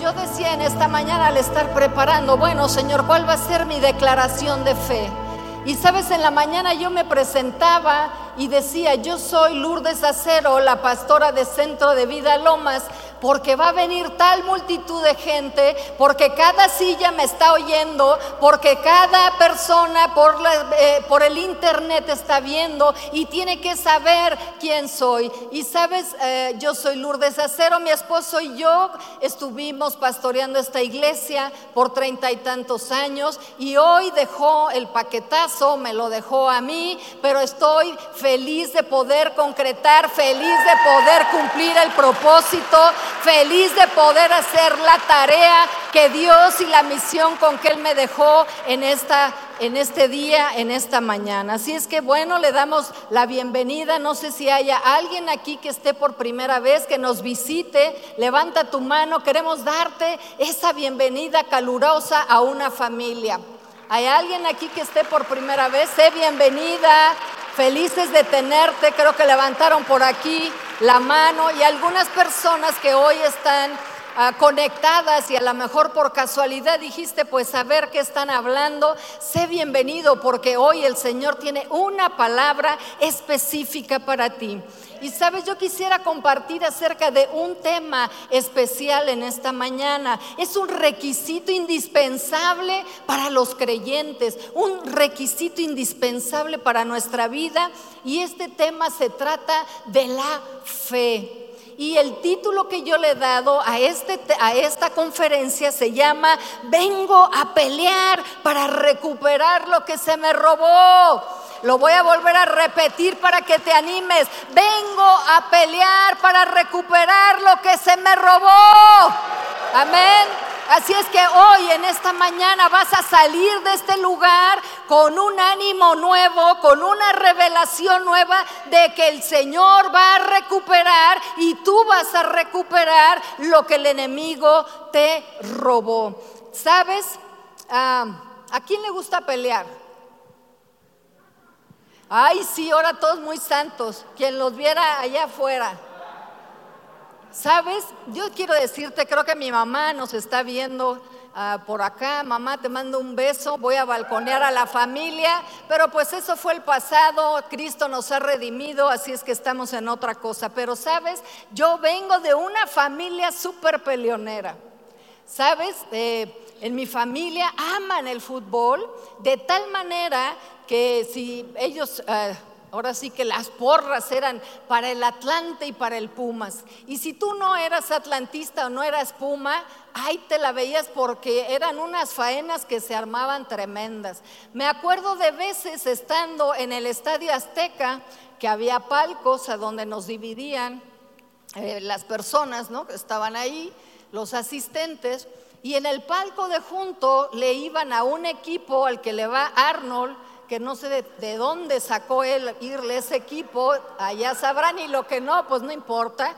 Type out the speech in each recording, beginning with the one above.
yo, decía en esta mañana al estar preparando, bueno Señor, ¿cuál va a ser mi declaración de fe? Y sabes, en la mañana yo me presentaba y decía, yo soy Lourdes Acero, la pastora de Centro de Vida Lomas, porque va a venir tal multitud de gente, porque cada silla me está oyendo, porque cada persona por, eh, el internet está viendo y tiene que saber quién soy. Y sabes, eh, yo soy Lourdes Acero, mi esposo y yo estuvimos pastoreando esta iglesia por treinta y tantos años y hoy dejó el paquetazo, me lo dejó a mí, pero estoy feliz de poder concretar, feliz de poder cumplir el propósito feliz de poder hacer la tarea que Dios y la misión con que Él me dejó en, esta, en este día, en esta mañana. Así es que bueno, le damos la bienvenida. No sé si haya alguien aquí que esté por primera vez, que nos visite. Levanta tu mano, queremos darte esa bienvenida calurosa a una familia. ¿Hay alguien aquí que esté por primera vez? Sé bienvenida, felices de tenerte. Creo que levantaron por aquí la mano y algunas personas que hoy están ah, conectadas y a lo mejor por casualidad dijiste, pues a ver qué están hablando, sé bienvenido porque hoy el Señor tiene una palabra específica para ti. Y sabes, yo quisiera compartir acerca de un tema especial en esta mañana. Es un requisito indispensable para los creyentes, un requisito indispensable para nuestra vida. Y este tema se trata de la fe. Y el título que yo le he dado a, este, a esta conferencia se llama Vengo a pelear para recuperar lo que se me robó. Lo voy a volver a repetir para que te animes. Vengo a pelear para recuperar lo que se me robó. Amén. Así es que hoy, en esta mañana, vas a salir de este lugar con un ánimo nuevo, con una revelación nueva de que el Señor va a recuperar y tú vas a recuperar lo que el enemigo te robó. ¿Sabes? Ah, ¿A quién le gusta pelear? Ay, sí, ahora todos muy santos. Quien los viera allá afuera. ¿Sabes? Yo quiero decirte, creo que mi mamá nos está viendo ah, por acá. Mamá, te mando un beso. Voy a balconear a la familia. Pero pues eso fue el pasado. Cristo nos ha redimido, así es que estamos en otra cosa. Pero sabes, yo vengo de una familia súper peleonera. ¿Sabes? Eh, en mi familia aman el fútbol de tal manera que si ellos, eh, ahora sí que las porras eran para el Atlante y para el Pumas. Y si tú no eras atlantista o no eras Puma, ahí te la veías porque eran unas faenas que se armaban tremendas. Me acuerdo de veces estando en el Estadio Azteca, que había palcos a donde nos dividían eh, las personas ¿no? que estaban ahí, los asistentes, y en el palco de junto le iban a un equipo al que le va Arnold, que no sé de, dónde sacó él irle ese equipo, allá sabrán y lo que no, pues no importa.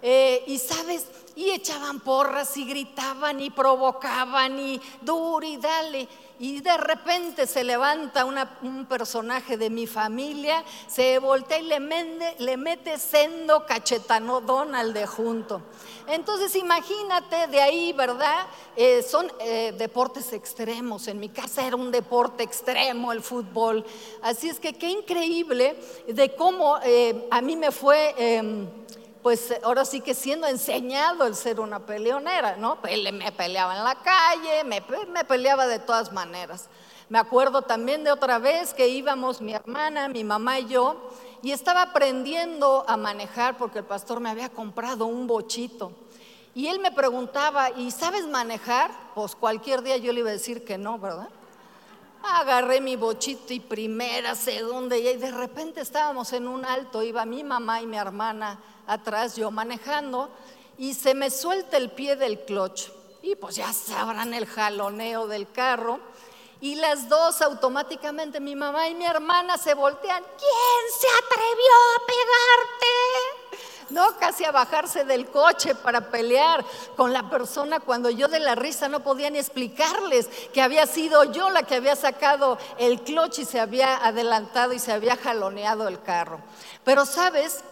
Eh, y sabes, y echaban porras y gritaban y provocaban y duro y dale. Y de repente se levanta un personaje de mi familia, se voltea y le, mete sendo cachetanodón al de junto. Entonces imagínate de ahí, ¿verdad? Eh, son eh, deportes extremos. En mi casa era un deporte extremo el fútbol. Así es que qué increíble de cómo eh, a mí me fue em, pues ahora sí que siendo enseñado el ser una peleonera, ¿no? Me peleaba en la calle, me, me, peleaba de todas maneras. Me acuerdo también de otra vez que íbamos mi hermana, mi mamá y yo, y estaba aprendiendo a manejar porque el pastor me había comprado un bochito. Y él me preguntaba, ¿y sabes manejar? Pues cualquier día yo le iba a decir que no, ¿verdad? Agarré mi bochito y primera, segunda, y de repente estábamos en un alto, iba mi mamá y mi hermana atrás, yo manejando, y se me suelta el pie del clutch. Y pues ya sabrán el jaloneo del carro. Y las dos automáticamente, mi mamá y mi hermana, se voltean. ¿Quién se atrevió a pegarte? No, casi a bajarse del coche para pelear con la persona cuando yo de la risa no podía ni explicarles que había sido yo la que había sacado el clutch y se había adelantado y se había jaloneado el carro. Pero sabes,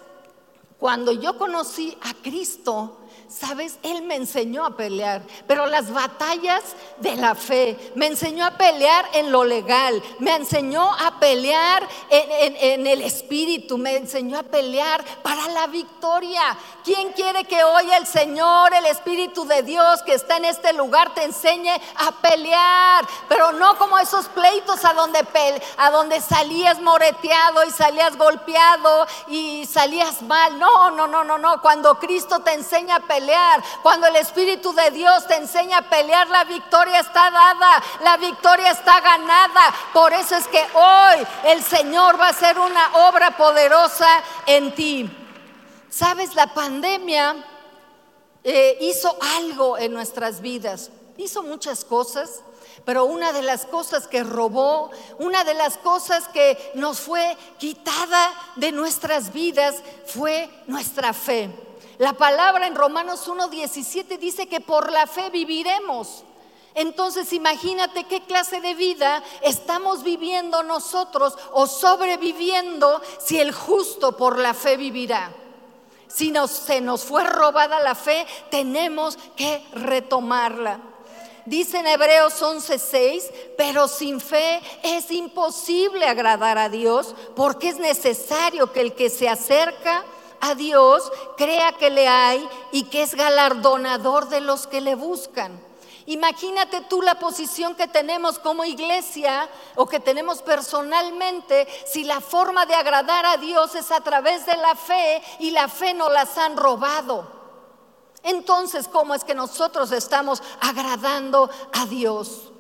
cuando yo conocí a Cristo, Sabes, Él me enseñó a pelear, pero las batallas de la fe, me enseñó a pelear en lo legal, me enseñó a pelear en, el espíritu, me enseñó a pelear para la victoria. ¿Quién quiere que hoy el Señor, el Espíritu de Dios que está en este lugar, te enseñe a pelear? Pero no como esos pleitos a donde, a donde salías moreteado y salías golpeado y salías mal. No, no, no, no, no. Cuando Cristo te enseña a pelear, cuando el Espíritu de Dios te enseña a pelear, la victoria está dada, la victoria está ganada. Por eso es que hoy el Señor va a hacer una obra poderosa en ti. Sabes, la pandemia eh, hizo algo en nuestras vidas, hizo muchas cosas. Pero una de las cosas que robó, una de las cosas que nos fue quitada de nuestras vidas fue nuestra fe. La palabra en Romanos 1.17 dice que por la fe viviremos. Entonces imagínate qué clase de vida estamos viviendo nosotros o sobreviviendo si el justo por la fe vivirá. Si se nos fue robada la fe, tenemos que retomarla. Dice en Hebreos 11:6, pero sin fe es imposible agradar a Dios porque es necesario que el que se acerca a Dios, crea que le hay y que es galardonador de los que le buscan. Imagínate tú la posición que tenemos como iglesia o que tenemos personalmente si la forma de agradar a Dios es a través de la fe y la fe no las han robado. Entonces, ¿cómo es que nosotros estamos agradando a Dios?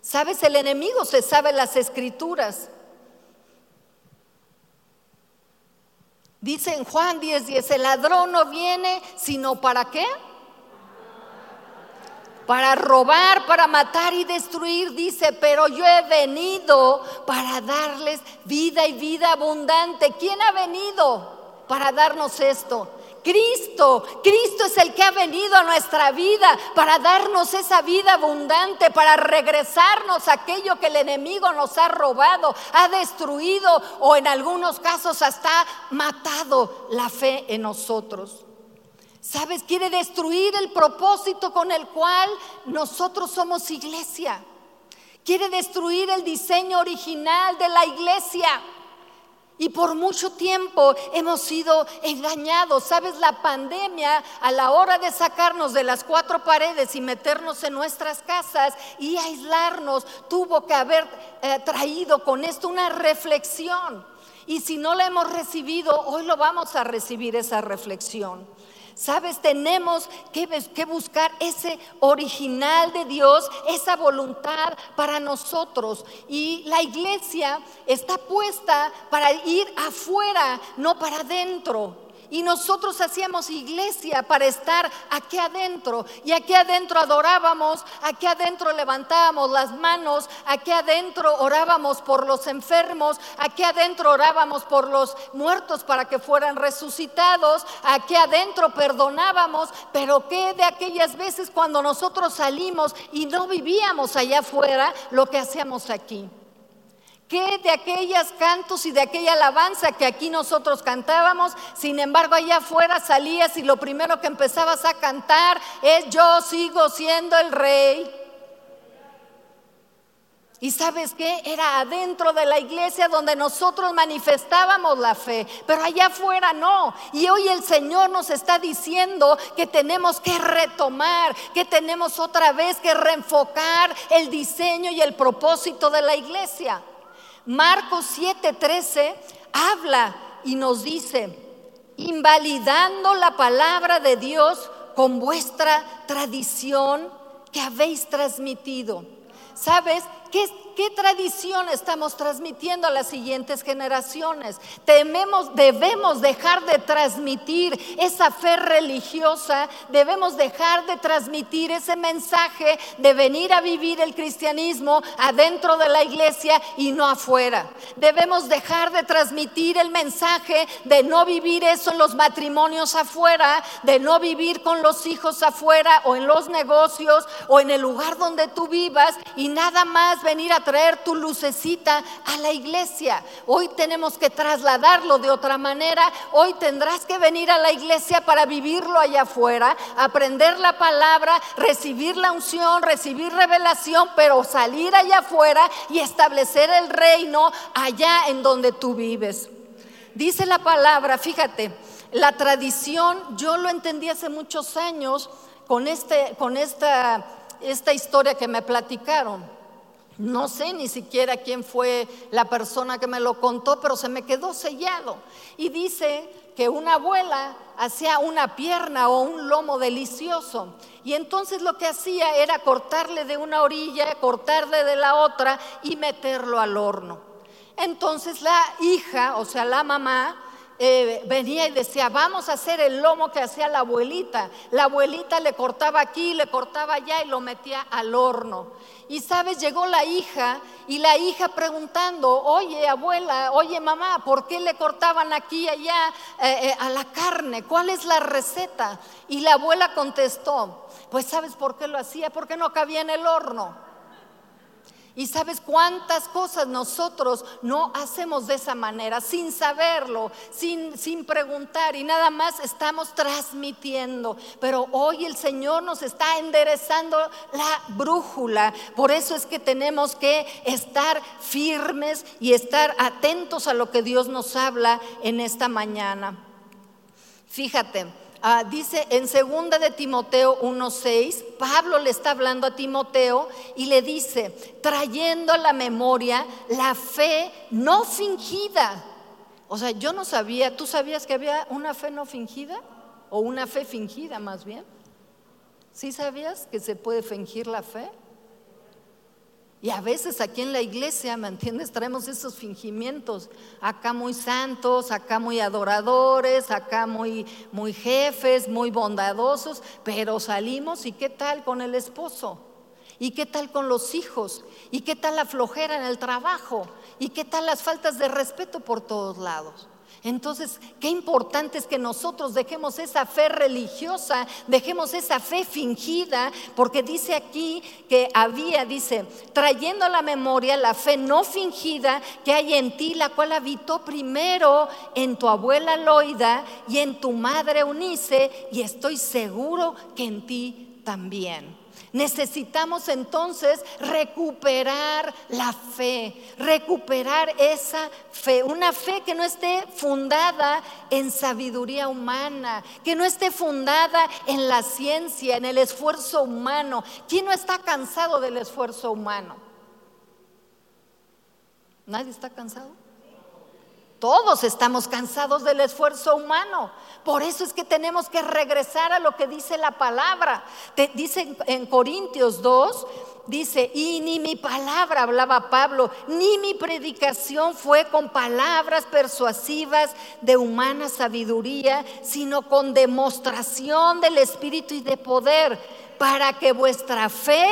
Sabes, el enemigo se sabe las escrituras. Dice en Juan 10:10, 10, el ladrón no viene sino para qué? Para robar, para matar y destruir, dice, pero yo he venido para darles vida y vida abundante. ¿Quién ha venido para darnos esto? Cristo, Cristo es el que ha venido a nuestra vida para darnos esa vida abundante, para regresarnos aquello que el enemigo nos ha robado, ha destruido o en algunos casos hasta matado la fe en nosotros. ¿Sabes? Quiere destruir el propósito con el cual nosotros somos iglesia. Quiere destruir el diseño original de la iglesia. Y por mucho tiempo hemos sido engañados. Sabes, la pandemia a la hora de sacarnos de las cuatro paredes y meternos en nuestras casas y aislarnos, tuvo que haber eh, traído con esto una reflexión. Y si no la hemos recibido, hoy lo vamos a recibir esa reflexión. Sabes, tenemos que, buscar ese original de Dios, esa voluntad para nosotros. Y la iglesia está puesta para ir afuera, no para adentro. Y nosotros hacíamos iglesia para estar aquí adentro. Y aquí adentro adorábamos, aquí adentro levantábamos las manos, aquí adentro orábamos por los enfermos, aquí adentro orábamos por los muertos para que fueran resucitados, aquí adentro perdonábamos. Pero ¿qué de aquellas veces cuando nosotros salimos y no vivíamos allá afuera lo que hacíamos aquí? ¿Qué de aquellos cantos y de aquella alabanza que aquí nosotros cantábamos? Sin embargo, allá afuera salías y lo primero que empezabas a cantar es yo sigo siendo el rey. Y sabes qué? Era adentro de la iglesia donde nosotros manifestábamos la fe, pero allá afuera no. Y hoy el Señor nos está diciendo que tenemos que retomar, que tenemos otra vez que reenfocar el diseño y el propósito de la iglesia. Marcos 7:13 habla y nos dice, invalidando la palabra de Dios con vuestra tradición que habéis transmitido. ¿Sabes? ¿Qué, ¿Qué tradición estamos transmitiendo a las siguientes generaciones? Tememos, debemos dejar de transmitir esa fe religiosa, debemos dejar de transmitir ese mensaje de venir a vivir el cristianismo adentro de la iglesia y no afuera. Debemos dejar de transmitir el mensaje de no vivir eso en los matrimonios afuera, de no vivir con los hijos afuera o en los negocios o en el lugar donde tú vivas y nada más venir a traer tu lucecita a la iglesia. Hoy tenemos que trasladarlo de otra manera. Hoy tendrás que venir a la iglesia para vivirlo allá afuera, aprender la palabra, recibir la unción, recibir revelación, pero salir allá afuera y establecer el reino allá en donde tú vives. Dice la palabra, fíjate, la tradición, yo lo entendí hace muchos años con, este, con esta, esta historia que me platicaron. No sé ni siquiera quién fue la persona que me lo contó, pero se me quedó sellado. Y dice que una abuela hacía una pierna o un lomo delicioso. Y entonces lo que hacía era cortarle de una orilla, cortarle de la otra y meterlo al horno. Entonces la hija, o sea, la mamá, eh, venía y decía, vamos a hacer el lomo que hacía la abuelita. La abuelita le cortaba aquí, le cortaba allá y lo metía al horno. Y sabes, llegó la hija y la hija preguntando, oye abuela, oye mamá, ¿por qué le cortaban aquí y allá eh, eh, a la carne? ¿Cuál es la receta? Y la abuela contestó, pues sabes por qué lo hacía, porque no cabía en el horno. Y sabes cuántas cosas nosotros no hacemos de esa manera, sin saberlo, sin, sin preguntar y nada más estamos transmitiendo. Pero hoy el Señor nos está enderezando la brújula. Por eso es que tenemos que estar firmes y estar atentos a lo que Dios nos habla en esta mañana. Fíjate. Ah, dice en segunda de Timoteo 1:6, Pablo le está hablando a Timoteo y le dice, trayendo a la memoria la fe no fingida. O sea, yo no sabía, ¿tú sabías que había una fe no fingida? O una fe fingida más bien. ¿Sí sabías que se puede fingir la fe? Y a veces aquí en la iglesia, ¿me entiendes? Traemos esos fingimientos, acá muy santos, acá muy adoradores, acá muy, muy jefes, muy bondadosos, pero salimos y qué tal con el esposo, y qué tal con los hijos, y qué tal la flojera en el trabajo, y qué tal las faltas de respeto por todos lados. Entonces, qué importante es que nosotros dejemos esa fe religiosa, dejemos esa fe fingida, porque dice aquí que había, dice, trayendo a la memoria la fe no fingida que hay en ti, la cual habitó primero en tu abuela Loida y en tu madre Unice, y estoy seguro que en ti también. Necesitamos entonces recuperar la fe, recuperar esa fe, una fe que no esté fundada en sabiduría humana, que no esté fundada en la ciencia, en el esfuerzo humano. ¿Quién no está cansado del esfuerzo humano? ¿Nadie está cansado? Todos estamos cansados del esfuerzo humano. Por eso es que tenemos que regresar a lo que dice la palabra. Dice en Corintios 2, dice, y ni mi palabra, hablaba Pablo, ni mi predicación fue con palabras persuasivas de humana sabiduría, sino con demostración del Espíritu y de poder, para que vuestra fe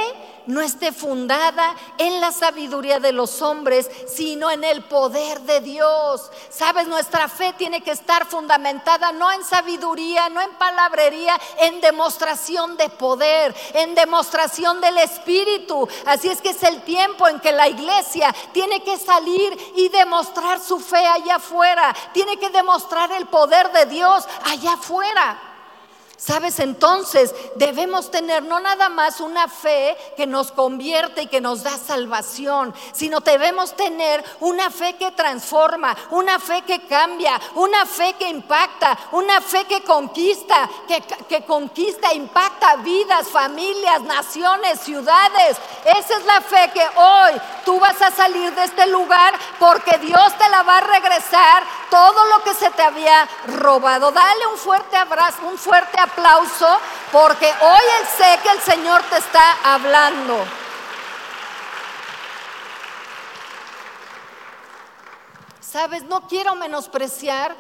no esté fundada en la sabiduría de los hombres, sino en el poder de Dios. Sabes, nuestra fe tiene que estar fundamentada no en sabiduría, no en palabrería, en demostración de poder, en demostración del Espíritu. Así es que es el tiempo en que la iglesia tiene que salir y demostrar su fe allá afuera, tiene que demostrar el poder de Dios allá afuera. Sabes, entonces debemos tener no nada más una fe que nos convierte y que nos da salvación, sino debemos tener una fe que transforma, una fe que cambia, una fe que impacta, una fe que conquista, que, conquista, impacta vidas, familias, naciones, ciudades. Esa es la fe que hoy tú vas a salir de este lugar porque Dios te la va a regresar todo lo que se te había robado. Dale un fuerte abrazo, un fuerte aplauso, porque hoy sé que el Señor te está hablando. Sabes, no quiero menospreciar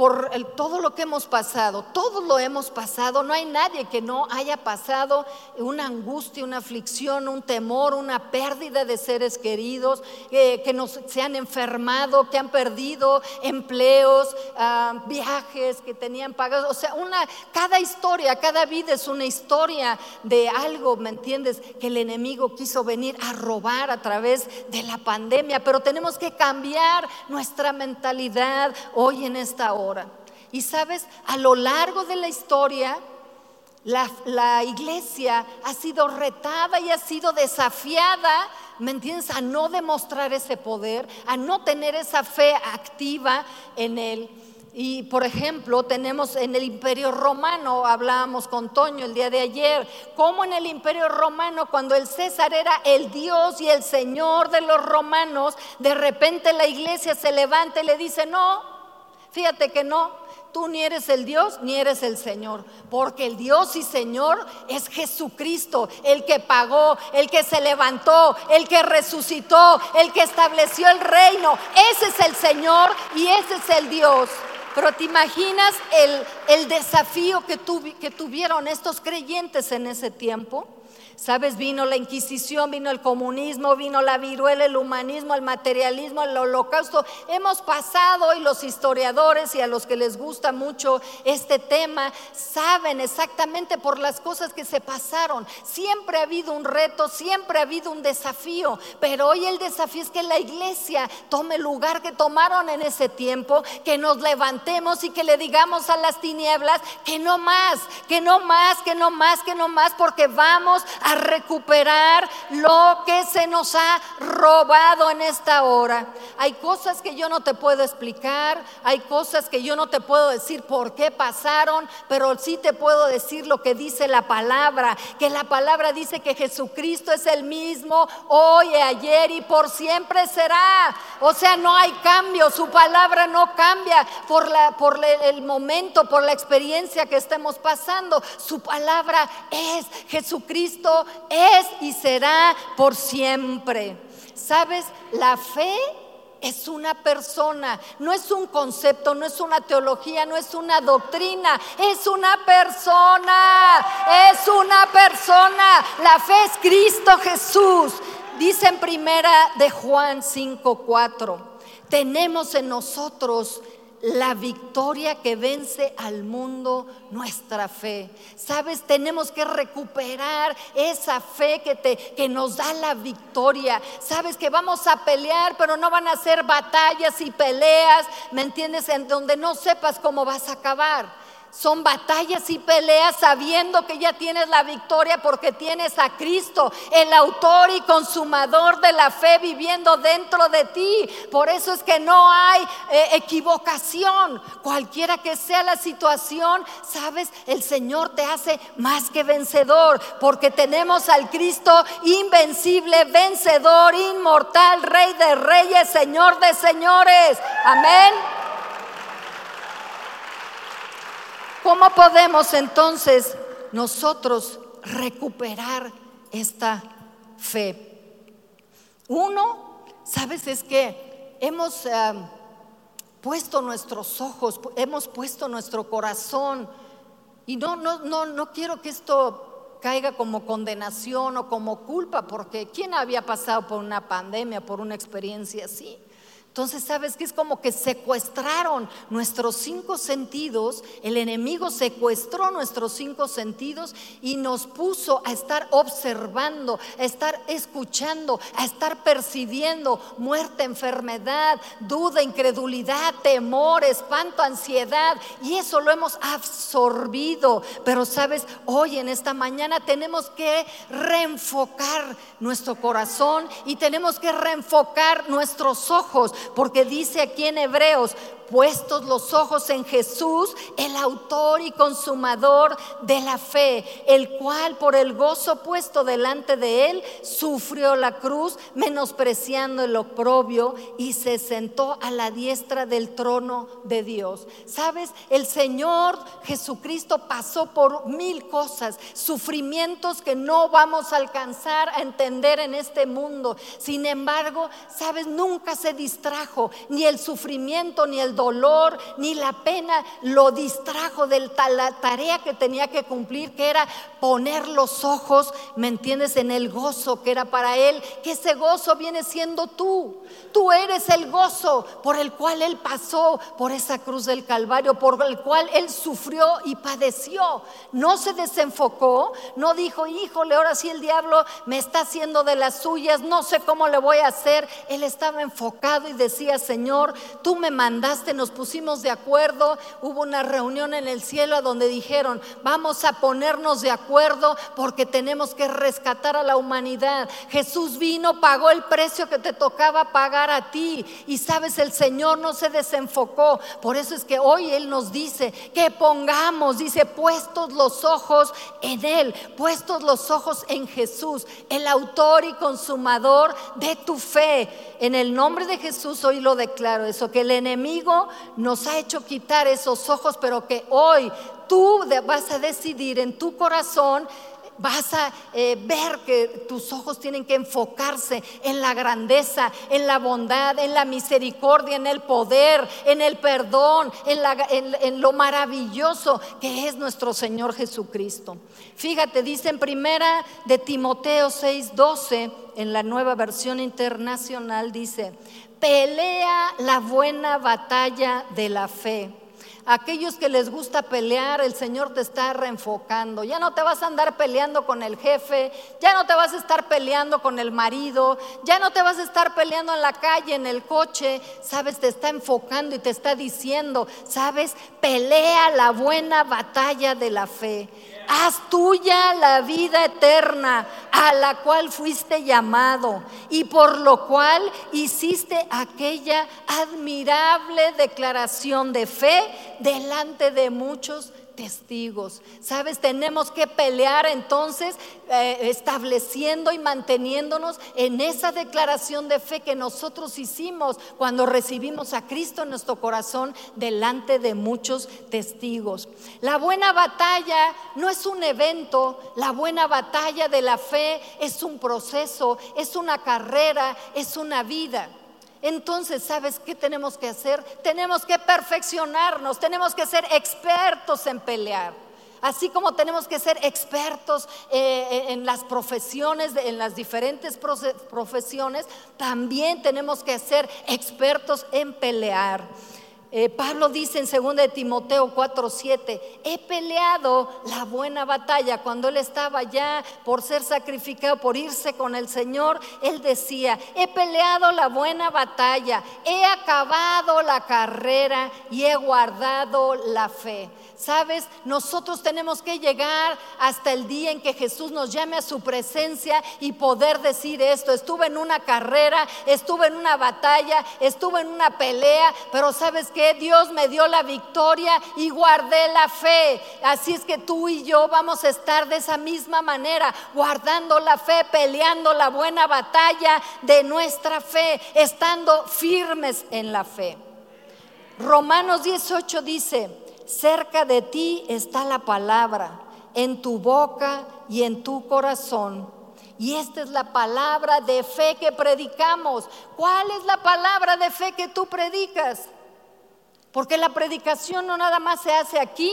por todo lo que hemos pasado, todos lo hemos pasado, no hay nadie que no haya pasado una angustia, una aflicción, un temor, una pérdida de seres queridos, eh, que nos, se han enfermado, que han perdido empleos, ah, viajes que tenían pagados, o sea, una, cada historia, cada vida es una historia de algo, ¿me entiendes? Que el enemigo quiso venir a robar a través de la pandemia, pero tenemos que cambiar nuestra mentalidad hoy en esta hora. Y sabes, a lo largo de la historia, la, iglesia ha sido retada y ha sido desafiada, ¿me entiendes? A no demostrar ese poder, a no tener esa fe activa en él. Y por ejemplo, tenemos en el Imperio Romano, hablábamos con Toño el día de ayer, como en el Imperio Romano, cuando el César era el Dios y el Señor de los romanos, de repente la iglesia se levanta y le dice, no, fíjate que no, tú ni eres el Dios ni eres el Señor, porque el Dios y Señor es Jesucristo, el que pagó, el que se levantó, el que resucitó, el que estableció el reino. Ese es el Señor y ese es el Dios. Pero te imaginas el, desafío que, que tuvieron estos creyentes en ese tiempo. Sabes, vino la Inquisición, vino el comunismo, vino la viruela, el humanismo, el materialismo, el holocausto. Hemos pasado y los historiadores y a los que les gusta mucho este tema saben exactamente por las cosas que se pasaron. Siempre ha habido un reto, siempre ha habido un desafío, pero hoy el desafío es que la iglesia tome el lugar que tomaron en ese tiempo, que nos levantemos y que le digamos a las tinieblas que no más, que no más, que no más, que no más, porque vamos a recuperar lo que se nos ha robado en esta hora. Hay cosas que yo no te puedo explicar, hay cosas que yo no te puedo decir por qué pasaron, pero sí te puedo decir lo que dice la palabra, que la palabra dice que Jesucristo es el mismo hoy, ayer y por siempre será. O sea, no hay cambio, su palabra no cambia por, la, por el momento, por la experiencia que estemos pasando. Su palabra es Jesucristo es y será por siempre. ¿Sabes? La fe es una persona, no es un concepto, no es una teología, no es una doctrina, es una persona, es una persona. La fe es Cristo Jesús. Dice en primera de Juan 5:4, tenemos en nosotros la victoria que vence al mundo, nuestra fe. Sabes, tenemos que recuperar esa fe que, te, que nos da la victoria. Sabes que vamos a pelear, pero no van a ser batallas y peleas, ¿me entiendes? En donde no sepas cómo vas a acabar son batallas y peleas sabiendo que ya tienes la victoria porque tienes a Cristo, el autor y consumador de la fe viviendo dentro de ti. Por eso es que no hay eh, equivocación. Cualquiera que sea la situación, sabes, el Señor te hace más que vencedor porque tenemos al Cristo invencible, vencedor, inmortal, rey de reyes, Señor de señores. Amén. ¿Cómo podemos entonces nosotros recuperar esta fe? Uno, ¿sabes? Es que hemos eh, puesto nuestros ojos, hemos puesto nuestro corazón y no, no, no, no quiero que esto caiga como condenación o como culpa, porque ¿quién había pasado por una pandemia, por una experiencia así? Entonces, ¿sabes que Es como que secuestraron nuestros cinco sentidos, el enemigo secuestró nuestros cinco sentidos y nos puso a estar observando, a estar escuchando, a estar percibiendo muerte, enfermedad, duda, incredulidad, temor, espanto, ansiedad. Y eso lo hemos absorbido. Pero, ¿sabes? Hoy en esta mañana tenemos que reenfocar nuestro corazón y tenemos que reenfocar nuestros ojos porque dice aquí en Hebreos, puestos los ojos en Jesús, el autor y consumador de la fe, el cual por el gozo puesto delante de él sufrió la cruz, menospreciando el oprobio y se sentó a la diestra del trono de Dios. ¿Sabes? El Señor Jesucristo pasó por mil cosas, sufrimientos que no vamos a alcanzar a entender en este mundo. Sin embargo, ¿sabes? Nunca se distrajo ni el sufrimiento, ni el dolor, ni la pena lo distrajo de la tarea que tenía que cumplir, que era poner los ojos, ¿me entiendes?, en el gozo que era para él, que ese gozo viene siendo tú. Tú eres el gozo por el cual él pasó por esa cruz del Calvario, por el cual él sufrió y padeció. No se desenfocó, no dijo, híjole, ahora sí el diablo me está haciendo de las suyas, no sé cómo le voy a hacer. Él estaba enfocado y decía, Señor, tú me mandaste, nos pusimos de acuerdo, hubo una reunión en el cielo donde dijeron, vamos a ponernos de acuerdo porque tenemos que rescatar a la humanidad. Jesús vino, pagó el precio que te tocaba pagar a ti y sabes, el Señor no se desenfocó. Por eso es que hoy Él nos dice que pongamos, dice, puestos los ojos en Él, puestos los ojos en Jesús, el autor y consumador de tu fe. En el nombre de Jesús hoy lo declaro eso, que el enemigo nos ha hecho quitar esos ojos, pero que hoy tú vas a decidir en tu corazón vas a eh, ver que tus ojos tienen que enfocarse en la grandeza, en la bondad, en la misericordia, en el poder, en el perdón, en, en lo maravilloso que es nuestro Señor Jesucristo. Fíjate, dice en primera de Timoteo 6:12, en la nueva versión internacional, dice, pelea la buena batalla de la fe Aquellos que les gusta pelear, el Señor te está reenfocando. Ya no te vas a andar peleando con el jefe, ya no te vas a estar peleando con el marido, ya no te vas a estar peleando en la calle, en el coche. Sabes, te está enfocando y te está diciendo, sabes, pelea la buena batalla de la fe haz tuya la vida eterna a la cual fuiste llamado y por lo cual hiciste aquella admirable declaración de fe delante de muchos testigos. Sabes, tenemos que pelear entonces eh, estableciendo y manteniéndonos en esa declaración de fe que nosotros hicimos cuando recibimos a Cristo en nuestro corazón delante de muchos testigos. La buena batalla no es un evento, la buena batalla de la fe es un proceso, es una carrera, es una vida. Entonces, ¿sabes qué tenemos que hacer? Tenemos que perfeccionarnos, tenemos que ser expertos en pelear. Así como tenemos que ser expertos eh, eh, en las profesiones, en las diferentes profesiones, también tenemos que ser expertos en pelear. Eh, Pablo dice en 2 de Timoteo 4:7, he peleado la buena batalla. Cuando él estaba ya por ser sacrificado, por irse con el Señor, él decía, he peleado la buena batalla, he acabado la carrera y he guardado la fe. Sabes, nosotros tenemos que llegar hasta el día en que Jesús nos llame a su presencia y poder decir esto. Estuve en una carrera, estuve en una batalla, estuve en una pelea, pero sabes que Dios me dio la victoria y guardé la fe. Así es que tú y yo vamos a estar de esa misma manera, guardando la fe, peleando la buena batalla de nuestra fe, estando firmes en la fe. Romanos 18 dice, cerca de ti está la palabra, en tu boca y en tu corazón. Y esta es la palabra de fe que predicamos. ¿Cuál es la palabra de fe que tú predicas? Porque la predicación no nada más se hace aquí,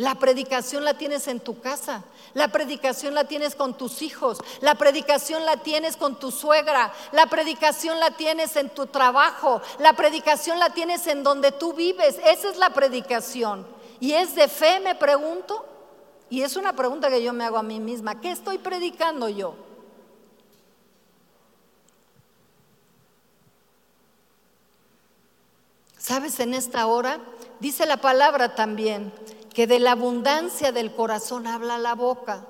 la predicación la tienes en tu casa, la predicación la tienes con tus hijos, la predicación la tienes con tu suegra, la predicación la tienes en tu trabajo, la predicación la tienes en donde tú vives. Esa es la predicación. ¿Y es de fe, me pregunto? Y es una pregunta que yo me hago a mí misma. ¿Qué estoy predicando yo? ¿Sabes? En esta hora dice la palabra también que de la abundancia del corazón habla la boca.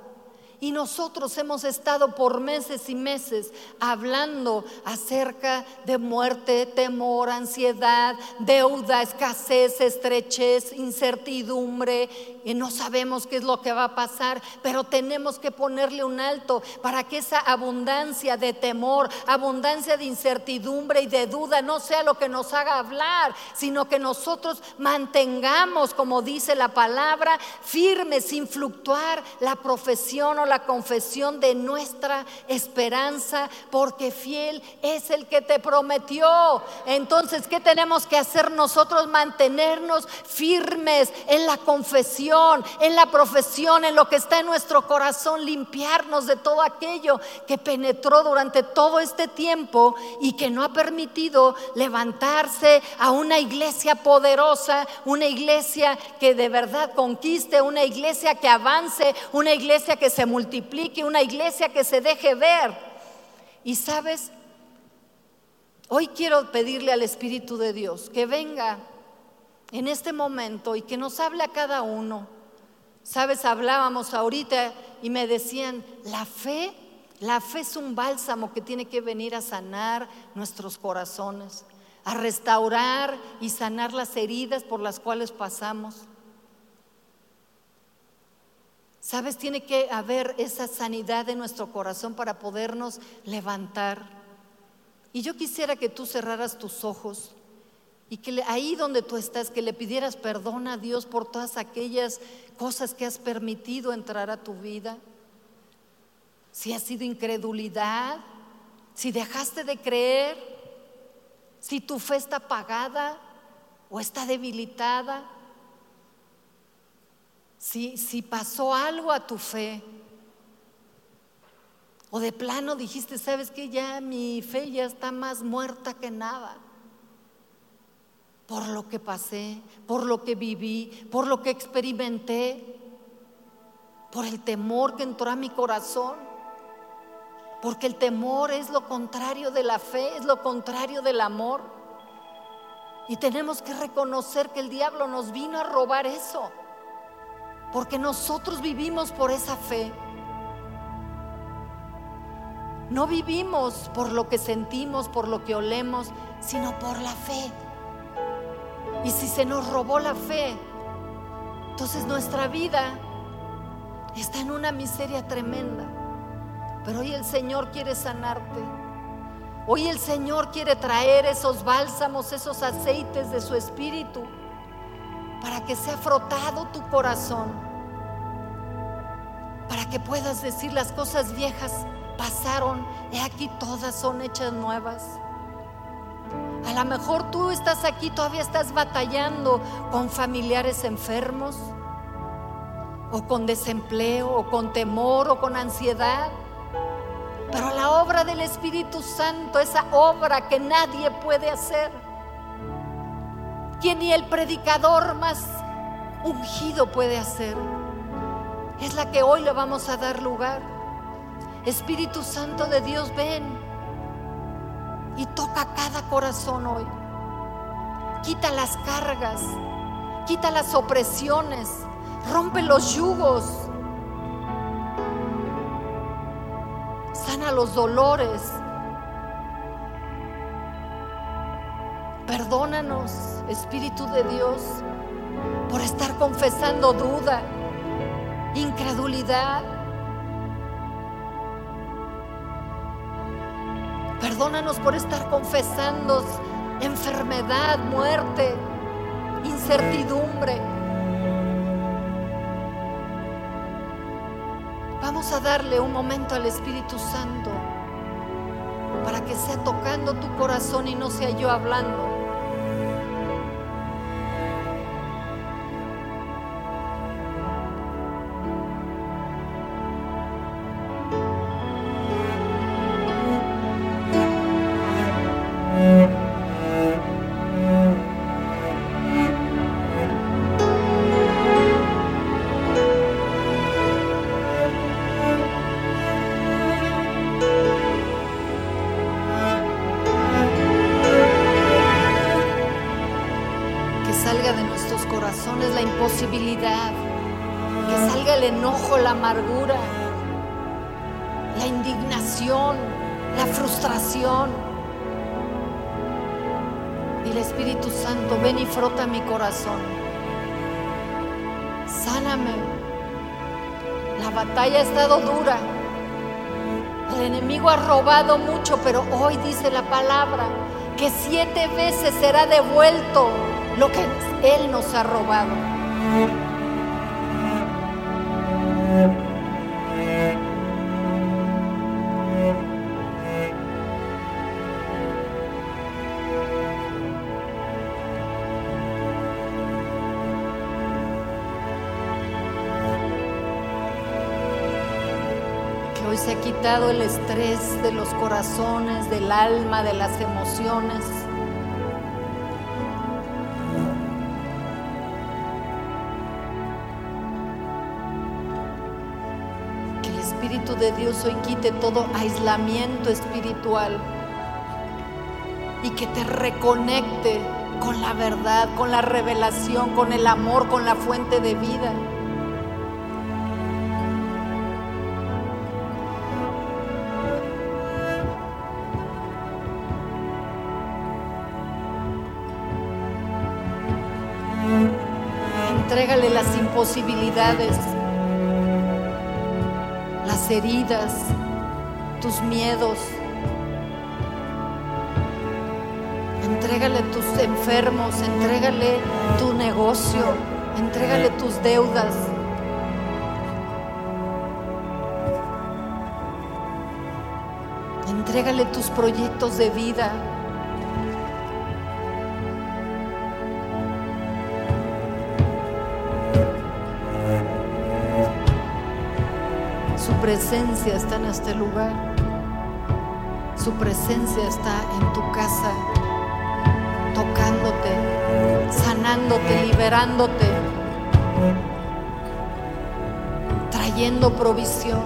Y nosotros hemos estado por meses y meses hablando acerca de muerte, temor, ansiedad, deuda, escasez, estrechez, incertidumbre. Y no sabemos qué es lo que va a pasar, pero tenemos que ponerle un alto para que esa abundancia de temor, abundancia de incertidumbre y de duda no sea lo que nos haga hablar, sino que nosotros mantengamos, como dice la palabra, firme, sin fluctuar la profesión o la confesión de nuestra esperanza, porque fiel es el que te prometió. Entonces, ¿qué tenemos que hacer nosotros? Mantenernos firmes en la confesión, en la profesión, en lo que está en nuestro corazón, limpiarnos de todo aquello que penetró durante todo este tiempo y que no ha permitido levantarse a una iglesia poderosa, una iglesia que de verdad conquiste, una iglesia que avance, una iglesia que se multiplique, una iglesia que se deje ver. Y sabes, hoy quiero pedirle al Espíritu de Dios que venga en este momento y que nos hable a cada uno. Sabes, hablábamos ahorita y me decían, la fe, la fe es un bálsamo que tiene que venir a sanar nuestros corazones, a restaurar y sanar las heridas por las cuales pasamos. Sabes, tiene que haber esa sanidad en nuestro corazón para podernos levantar. Y yo quisiera que tú cerraras tus ojos y que ahí donde tú estás, que le pidieras perdón a Dios por todas aquellas cosas que has permitido entrar a tu vida. Si ha sido incredulidad, si dejaste de creer, si tu fe está apagada o está debilitada si, pasó algo a tu fe, o de plano dijiste, sabes que ya mi fe ya está más muerta que nada. Por lo que pasé, por lo que viví, por lo que experimenté, por el temor que entró a mi corazón. Porque el temor es lo contrario de la fe, es lo contrario del amor. Y tenemos que reconocer que el diablo nos vino a robar eso porque nosotros vivimos por esa fe. No vivimos por lo que sentimos, por lo que olemos, sino por la fe. Y si se nos robó la fe, entonces nuestra vida está en una miseria tremenda. Pero hoy el Señor quiere sanarte. Hoy el Señor quiere traer esos bálsamos, esos aceites de su espíritu para que sea frotado tu corazón, para que puedas decir las cosas viejas pasaron, y aquí todas son hechas nuevas. A lo mejor tú estás aquí, todavía estás batallando con familiares enfermos, o con desempleo, o con temor, o con ansiedad. Pero la obra del Espíritu Santo, esa obra que nadie puede hacer, que ni el predicador más ungido puede hacer. Es la que hoy le vamos a dar lugar. Espíritu Santo de Dios, ven y toca cada corazón hoy. Quita las cargas, quita las opresiones, rompe los yugos, sana los dolores, Perdónanos, Espíritu de Dios, por estar confesando duda, incredulidad. Perdónanos por estar confesando enfermedad, muerte, incertidumbre. Vamos a darle un momento al Espíritu Santo para que sea tocando tu corazón y no sea yo hablando. Batalla ha estado dura. El enemigo ha robado mucho, pero hoy dice la palabra que siete veces será devuelto lo que Él nos ha robado. El estrés de los corazones, del alma, de las emociones. Que el Espíritu de Dios hoy quite todo aislamiento espiritual y que te reconecte con la verdad, con la revelación, con el amor, con la fuente de vida. Imposibilidades, las heridas, tus miedos. Entrégale tus enfermos, entrégale tu negocio, entrégale tus deudas. Entrégale tus proyectos de vida. Presencia está en este lugar. Su presencia está en tu casa, tocándote, sanándote, liberándote, trayendo provisión.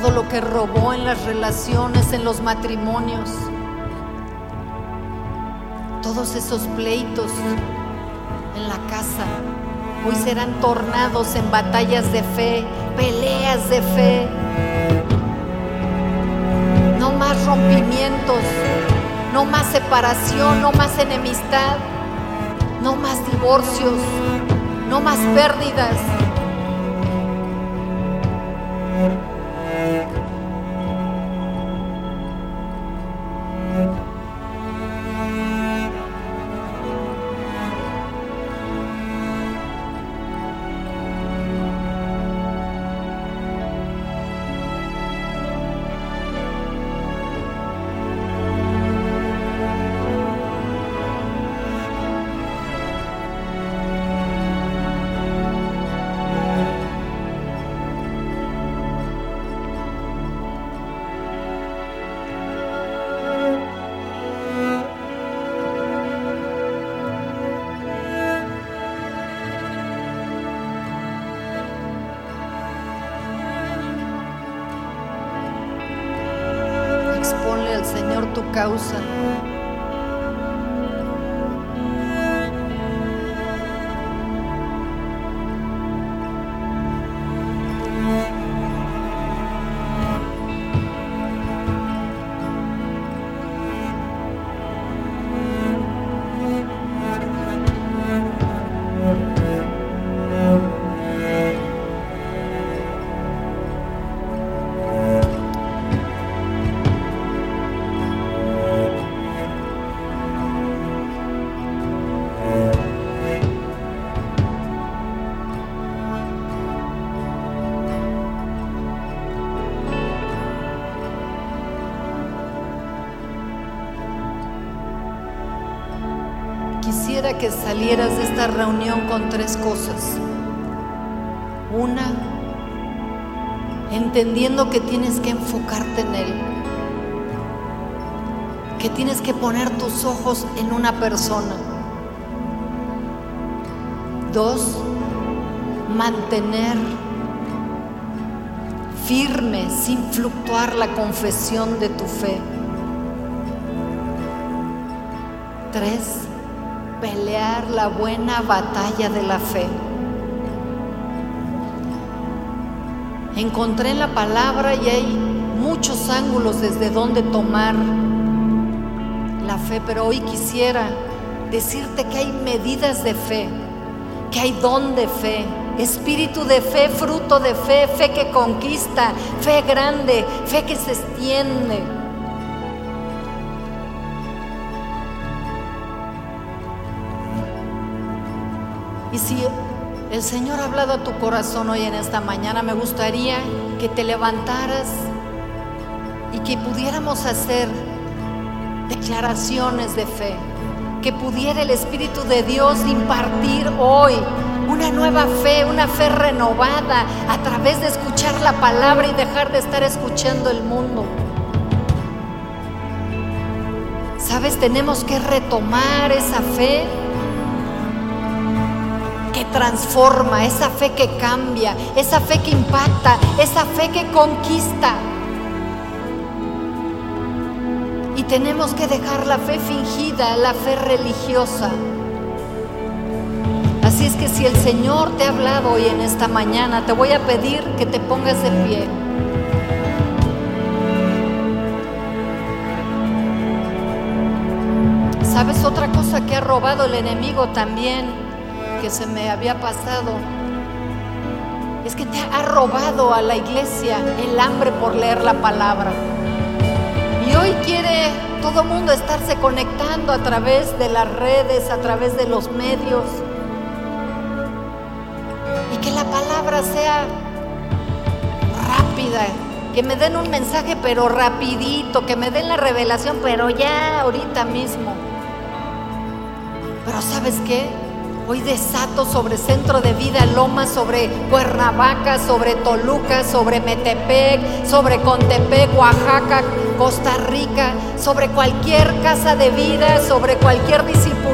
Todo lo que robó en las relaciones, en los matrimonios, todos esos pleitos la casa, hoy serán tornados en batallas de fe, peleas de fe. No más rompimientos, no más separación, no más enemistad, no más divorcios, no más pérdidas. Señor tu salieras de esta reunión con tres cosas. Una, entendiendo que tienes que enfocarte en Él, que tienes que poner tus ojos en una persona. Dos, mantener firme, sin fluctuar la confesión de tu fe. Tres, la buena batalla de la fe. Encontré en la palabra y hay muchos ángulos desde donde tomar la fe, pero hoy quisiera decirte que hay medidas de fe, que hay don de fe, espíritu de fe, fruto de fe, fe que conquista, fe grande, fe que se extiende. Y si el Señor ha hablado a tu corazón hoy en esta mañana, me gustaría que te levantaras y que pudiéramos hacer declaraciones de fe, que pudiera el Espíritu de Dios impartir hoy una nueva fe, una fe renovada a través de escuchar la palabra y dejar de estar escuchando el mundo. ¿Sabes? Tenemos que retomar esa fe transforma, esa fe que cambia, esa fe que impacta, esa fe que conquista. Y tenemos que dejar la fe fingida, la fe religiosa. Así es que si el Señor te ha hablado hoy en esta mañana, te voy a pedir que te pongas de pie. ¿Sabes otra cosa que ha robado el enemigo también, que se me había pasado? Es que te ha robado a la iglesia el hambre por leer la palabra. Y hoy quiere todo mundo estarse conectando a través de las redes, a través de los medios. Y que la palabra sea rápida, que me den un mensaje pero rapidito, que me den la revelación pero ya ahorita mismo. Pero ¿sabes qué? Hoy desato sobre Centro de Vida Loma, sobre Cuernavaca, sobre Toluca, sobre Metepec, sobre Contepec, Oaxaca, Costa Rica, sobre cualquier casa de vida, sobre cualquier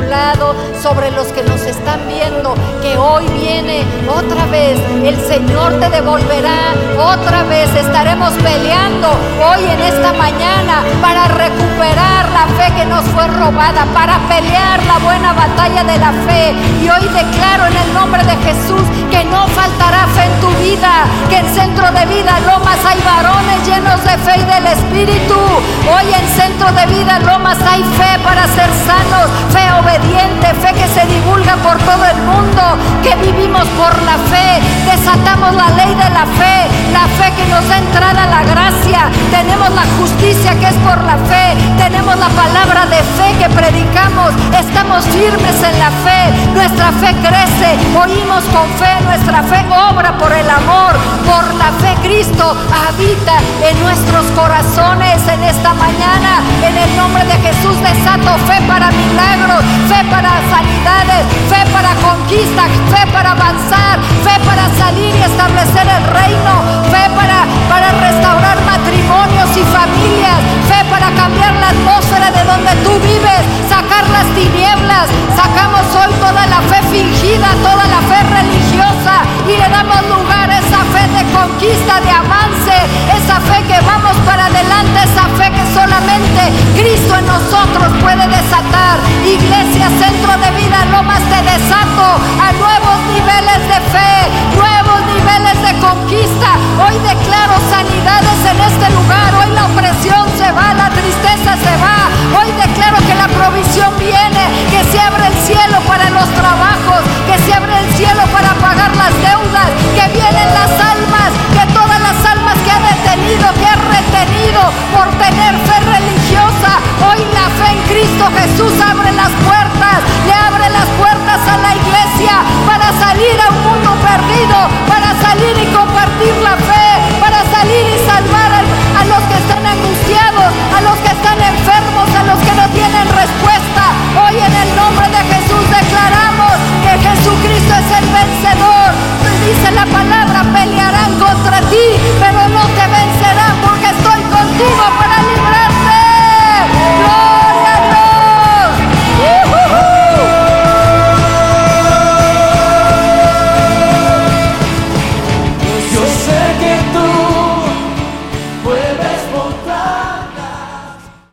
discipulado, sobre los que nos están viendo, que hoy viene otra vez, el Señor te devolverá, otra vez estaremos peleando hoy en esta mañana para recuperar la fe que nos fue robada, para pelear la buena batalla de la fe. Y hoy declaro en el nombre de Jesús que no faltará fe en tu vida, que en centro de vida Lomas hay llenos de fe y del Espíritu. Hoy en centro de vida Lomas hay fe para ser sanos, fe obediente, fe que se divulga por todo el mundo, que vivimos por la fe, desatamos la ley de la fe, la fe que nos da entrada a la gracia, tenemos la justicia que es por la fe, tenemos la palabra de fe que predicamos, estamos firmes en la fe, nuestra fe crece, oímos con fe, nuestra fe obra por el amor, por la fe Cristo habita en nuestros corazones en esta mañana. En el nombre de Jesús desato fe para milagros, fe para sanidades, fe para conquista, fe para avanzar, fe para salir y establecer el reino, fe para, para restaurar matrimonios y familias, fe para cambiar la atmósfera de donde tú vives, sacar las tinieblas. Sacamos hoy toda la fe fingida, toda la y le damos lugar a esa fe de conquista, de avance, esa fe que vamos para adelante, esa fe que solamente Cristo en nosotros puede desatar. Iglesia, centro de vida, Lomas, te desato a nuevos niveles de fe, nuevos niveles de conquista. Hoy declaro sanidades en este lugar, hoy la opresión se va, la tristeza se va, hoy declaro que la provisión viene, que se abre el cielo para los trabajos, que se abre el cielo para las deudas, que vienen las almas, que todas las almas que ha detenido, que ha retenido por tener fe religiosa, hoy la fe en Cristo Jesús abre las puertas, le abre las puertas a la iglesia para salir a un mundo perdido, para salir y compartir la fe, para salir y salvar a los que están angustiados, a los que están enfermos, a los que no tienen respuesta. Hoy en el nombre de Jesús declaramos que Jesucristo es vencedor. Dice la palabra, pelearán contra ti, pero no te vencerán porque estoy contigo.